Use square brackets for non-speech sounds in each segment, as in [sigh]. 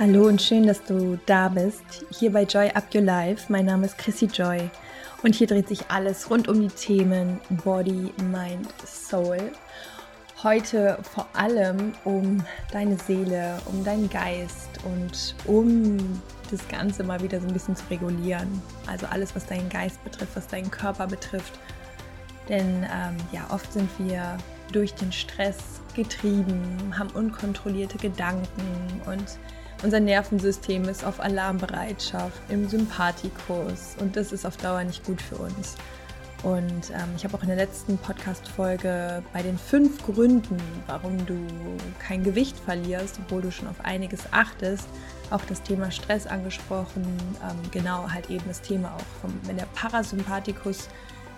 Hallo und schön, dass du da bist, hier bei Joy Up Your Life. Mein Name ist Chrissy Joy und hier dreht sich alles rund um die Themen Body, Mind, Soul. Heute vor allem um deine Seele, um deinen Geist und um das Ganze mal wieder so ein bisschen zu regulieren. Also alles, was deinen Geist betrifft, was deinen Körper betrifft. Denn ähm, ja, oft sind wir durch den Stress getrieben, haben unkontrollierte Gedanken und unser Nervensystem ist auf Alarmbereitschaft, im Sympathikus und das ist auf Dauer nicht gut für uns. Und ähm, ich habe auch in der letzten Podcast-Folge bei den fünf Gründen, warum du kein Gewicht verlierst, obwohl du schon auf einiges achtest, auch das Thema Stress angesprochen. Ähm, genau, halt eben das Thema auch, vom, wenn der Parasympathikus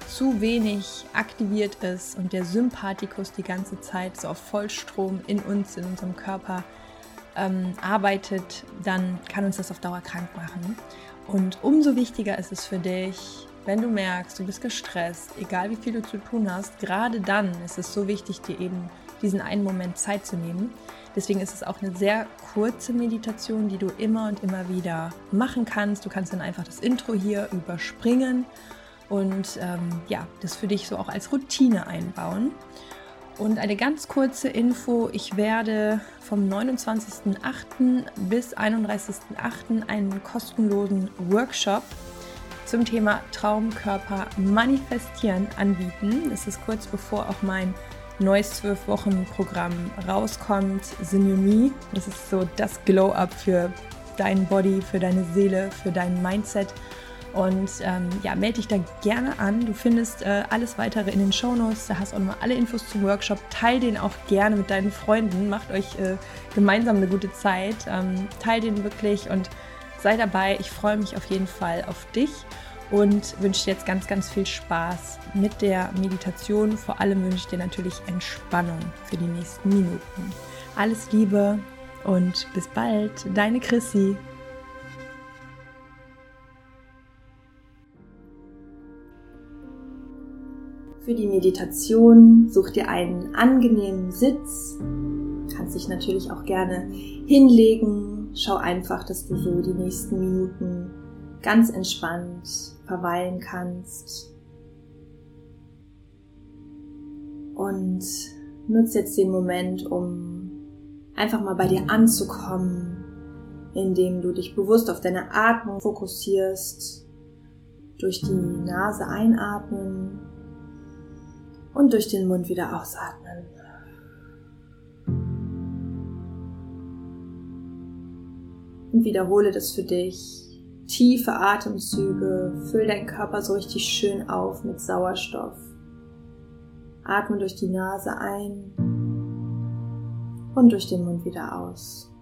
zu wenig aktiviert ist und der Sympathikus die ganze Zeit so auf Vollstrom in uns, in unserem Körper ähm, arbeitet, dann kann uns das auf Dauer krank machen. Und umso wichtiger ist es für dich, wenn du merkst, du bist gestresst, egal wie viel du zu tun hast, gerade dann ist es so wichtig, dir eben diesen einen Moment Zeit zu nehmen. Deswegen ist es auch eine sehr kurze Meditation, die du immer und immer wieder machen kannst. Du kannst dann einfach das Intro hier überspringen und ähm, ja, das für dich so auch als Routine einbauen. Und eine ganz kurze Info, ich werde vom 29.08. bis 31.08. einen kostenlosen Workshop zum Thema Traumkörper manifestieren anbieten. Das ist kurz bevor auch mein neues 12-Wochen-Programm rauskommt, Synonyme. Das ist so das Glow-Up für deinen Body, für deine Seele, für dein Mindset. Und ähm, ja, melde dich da gerne an. Du findest äh, alles weitere in den Shownotes. Da hast du auch nochmal alle Infos zum Workshop. Teil den auch gerne mit deinen Freunden. Macht euch äh, gemeinsam eine gute Zeit. Ähm, teil den wirklich und sei dabei. Ich freue mich auf jeden Fall auf dich und wünsche dir jetzt ganz, ganz viel Spaß mit der Meditation. Vor allem wünsche ich dir natürlich Entspannung für die nächsten Minuten. Alles Liebe und bis bald. Deine Chrissy. Für die Meditation such dir einen angenehmen Sitz. Kannst dich natürlich auch gerne hinlegen. Schau einfach, dass du so die nächsten Minuten ganz entspannt verweilen kannst. Und nutze jetzt den Moment, um einfach mal bei dir anzukommen, indem du dich bewusst auf deine Atmung fokussierst, durch die Nase einatmen und durch den Mund wieder ausatmen. Und wiederhole das für dich. Tiefe Atemzüge, füll deinen Körper so richtig schön auf mit Sauerstoff. Atme durch die Nase ein und durch den Mund wieder aus.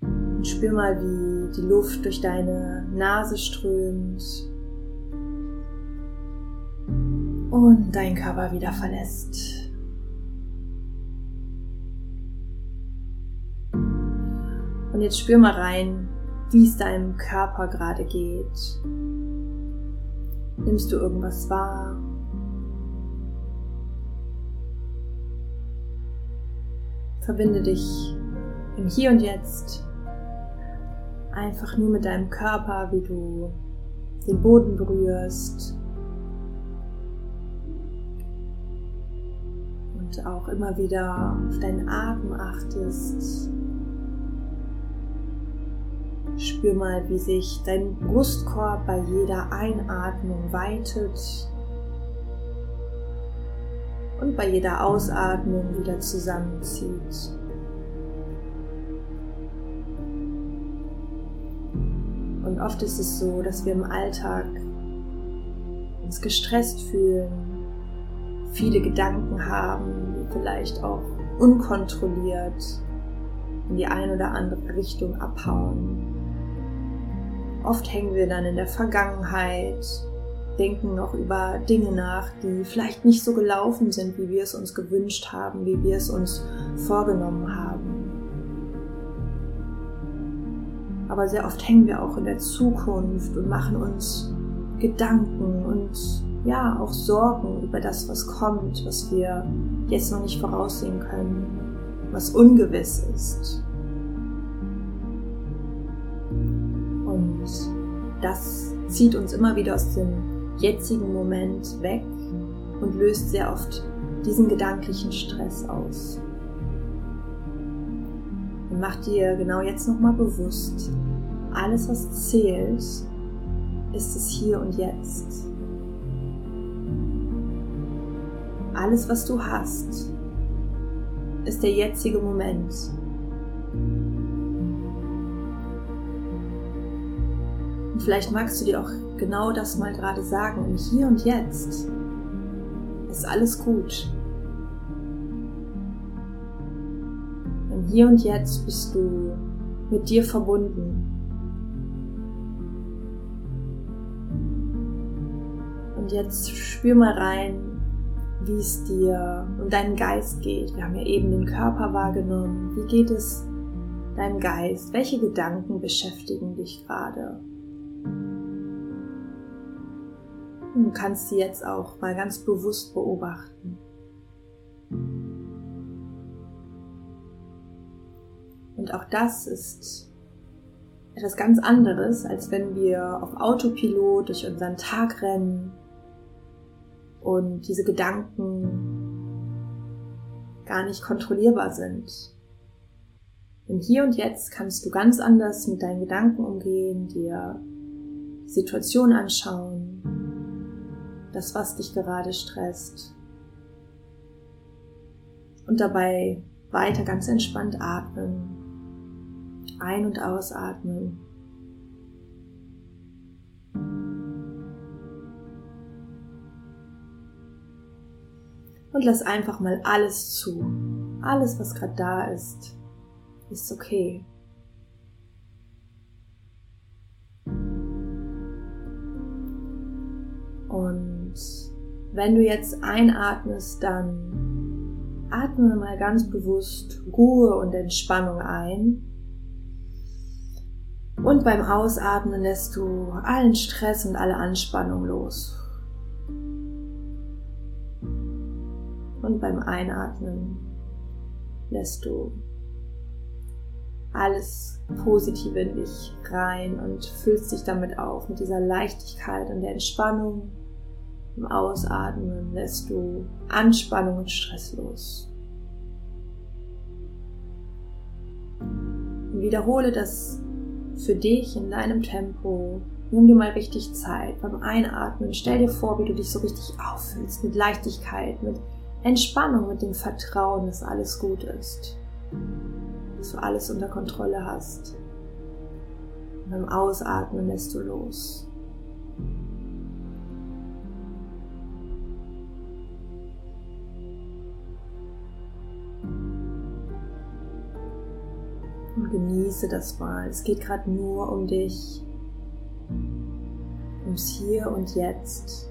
Und spür mal, wie die Luft durch deine Nase strömt und deinen Körper wieder verlässt. Und jetzt spür mal rein, wie es deinem Körper gerade geht. Nimmst du irgendwas wahr? Verbinde dich im Hier und Jetzt einfach nur mit deinem Körper, wie du den Boden berührst, auch immer wieder auf deinen Atem achtest. Spür mal, wie sich dein Brustkorb bei jeder Einatmung weitet und bei jeder Ausatmung wieder zusammenzieht. Und oft ist es so, dass wir im Alltag uns gestresst fühlen, viele Gedanken haben, vielleicht auch unkontrolliert in die eine oder andere Richtung abhauen. Oft hängen wir dann in der Vergangenheit, denken noch über Dinge nach, die vielleicht nicht so gelaufen sind, wie wir es uns gewünscht haben, wie wir es uns vorgenommen haben. Aber sehr oft hängen wir auch in der Zukunft und machen uns Gedanken und ja, auch Sorgen über das, was kommt, was wir jetzt noch nicht voraussehen können. was ungewiss ist. Und das zieht uns immer wieder aus dem jetzigen Moment weg und löst sehr oft diesen gedanklichen Stress aus. Und mach dir genau jetzt nochmal bewusst, alles was zählt, ist es hier und jetzt. Alles was du hast, ist der jetzige Moment. Und vielleicht magst du dir auch genau das mal gerade sagen, im Hier und Jetzt ist alles gut. Im Hier und Jetzt bist du mit dir verbunden. Und jetzt spür mal rein, wie es dir und deinem Geist geht. Wir haben ja eben den Körper wahrgenommen. Wie geht es deinem Geist? Welche Gedanken beschäftigen dich gerade? Du kannst sie jetzt auch mal ganz bewusst beobachten. Und auch das ist etwas ganz anderes, als wenn wir auf Autopilot durch unseren Tag rennen und diese Gedanken gar nicht kontrollierbar sind. Im Hier und Jetzt kannst du ganz anders mit deinen Gedanken umgehen, dir die Situation anschauen, das, was dich gerade stresst. Und dabei weiter ganz entspannt atmen. Ein- und ausatmen. Und lass einfach mal alles zu. Alles, was gerade da ist, ist okay. Und wenn du jetzt einatmest, dann atme mal ganz bewusst Ruhe und Entspannung ein. Und beim Ausatmen lässt du allen Stress und alle Anspannung los. Und beim Einatmen lässt du alles Positive in dich rein und füllst dich damit auf, mit dieser Leichtigkeit und der Entspannung. Im Ausatmen lässt du Anspannung und Stress los. Und wiederhole das für dich in deinem Tempo. Nimm dir mal richtig Zeit beim Einatmen. Stell dir vor, wie du dich so richtig auffüllst mit Leichtigkeit, mit Entspannung mit dem Vertrauen, dass alles gut ist, dass du alles unter Kontrolle hast. Und beim Ausatmen lässt du los. Und genieße das mal. Es geht gerade nur um dich, ums Hier und Jetzt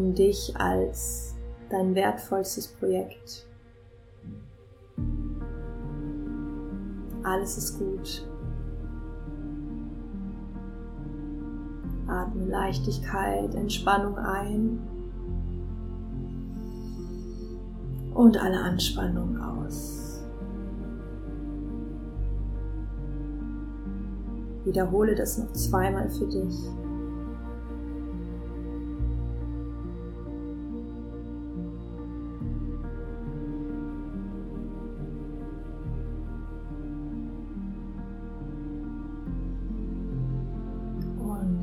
um dich als dein wertvollstes Projekt. Alles ist gut. Atme Leichtigkeit, Entspannung ein und alle Anspannung aus. Wiederhole das noch zweimal für dich.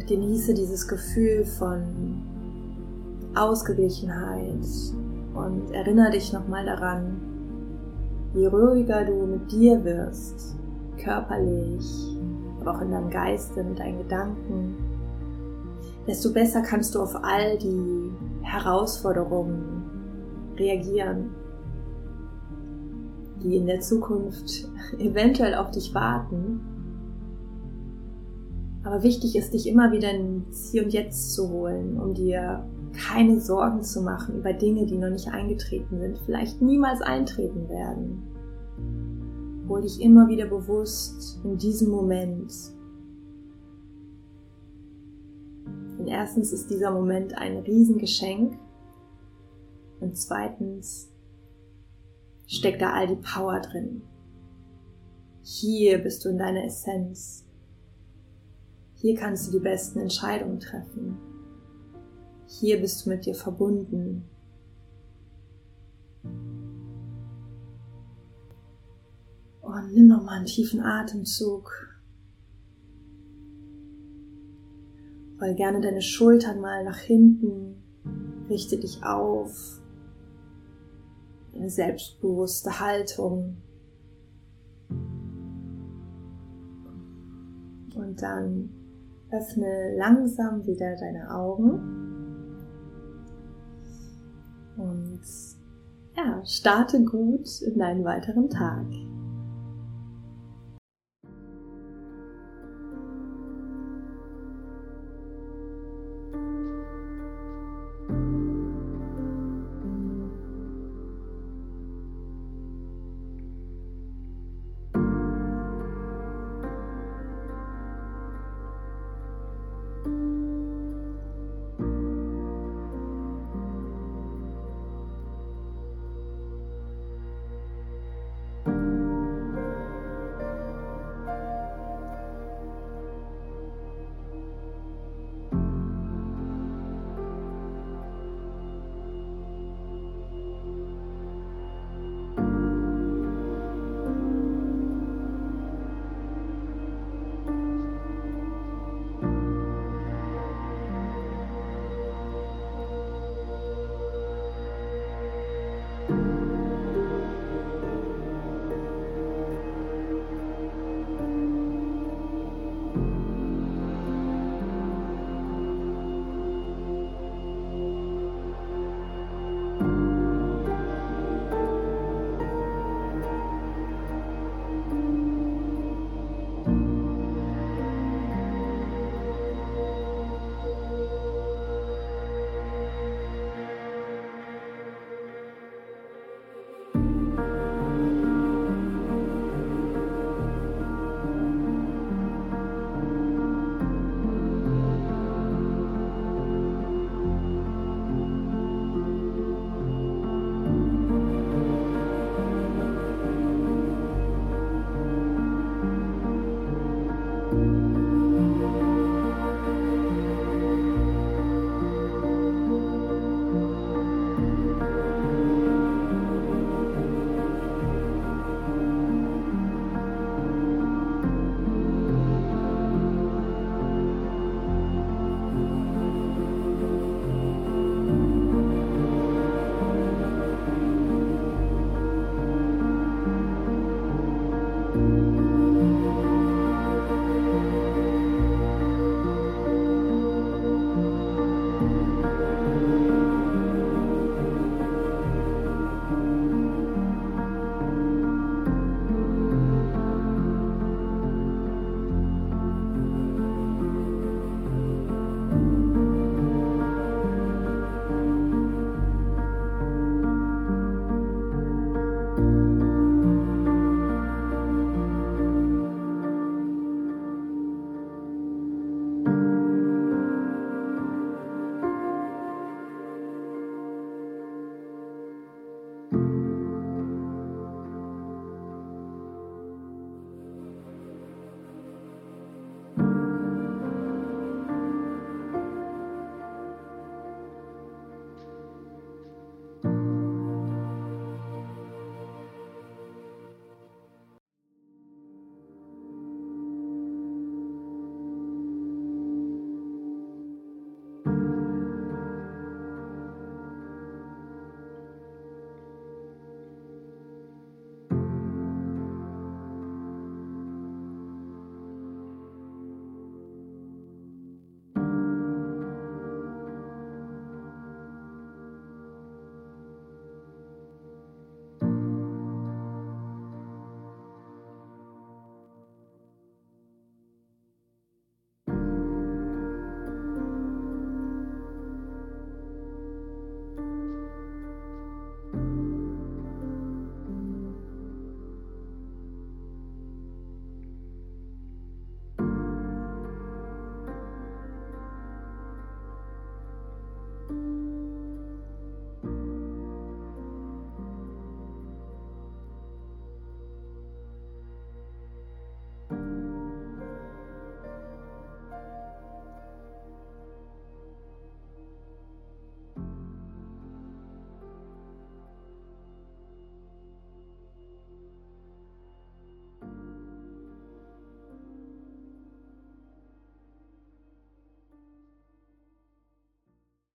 Genieße dieses Gefühl von Ausgeglichenheit und erinnere dich nochmal daran, je ruhiger du mit dir wirst, körperlich, aber auch in deinem Geiste, mit deinen Gedanken, desto besser kannst du auf all die Herausforderungen reagieren, die in der Zukunft [laughs] eventuell auf dich warten aber wichtig ist, dich immer wieder ins Hier und Jetzt zu holen, um dir keine Sorgen zu machen über Dinge, die noch nicht eingetreten sind, vielleicht niemals eintreten werden. Hol dich immer wieder bewusst in diesem Moment. Und erstens ist dieser Moment ein Riesengeschenk. Und zweitens steckt da all die Power drin. Hier bist du in deiner Essenz. Hier kannst du die besten Entscheidungen treffen. Hier bist du mit dir verbunden. Und nimm nochmal einen tiefen Atemzug. Roll gerne deine Schultern mal nach hinten. Richte dich auf. Eine selbstbewusste Haltung. Und dann öffne langsam wieder deine Augen. Und ja, starte gut in deinen weiteren Tag.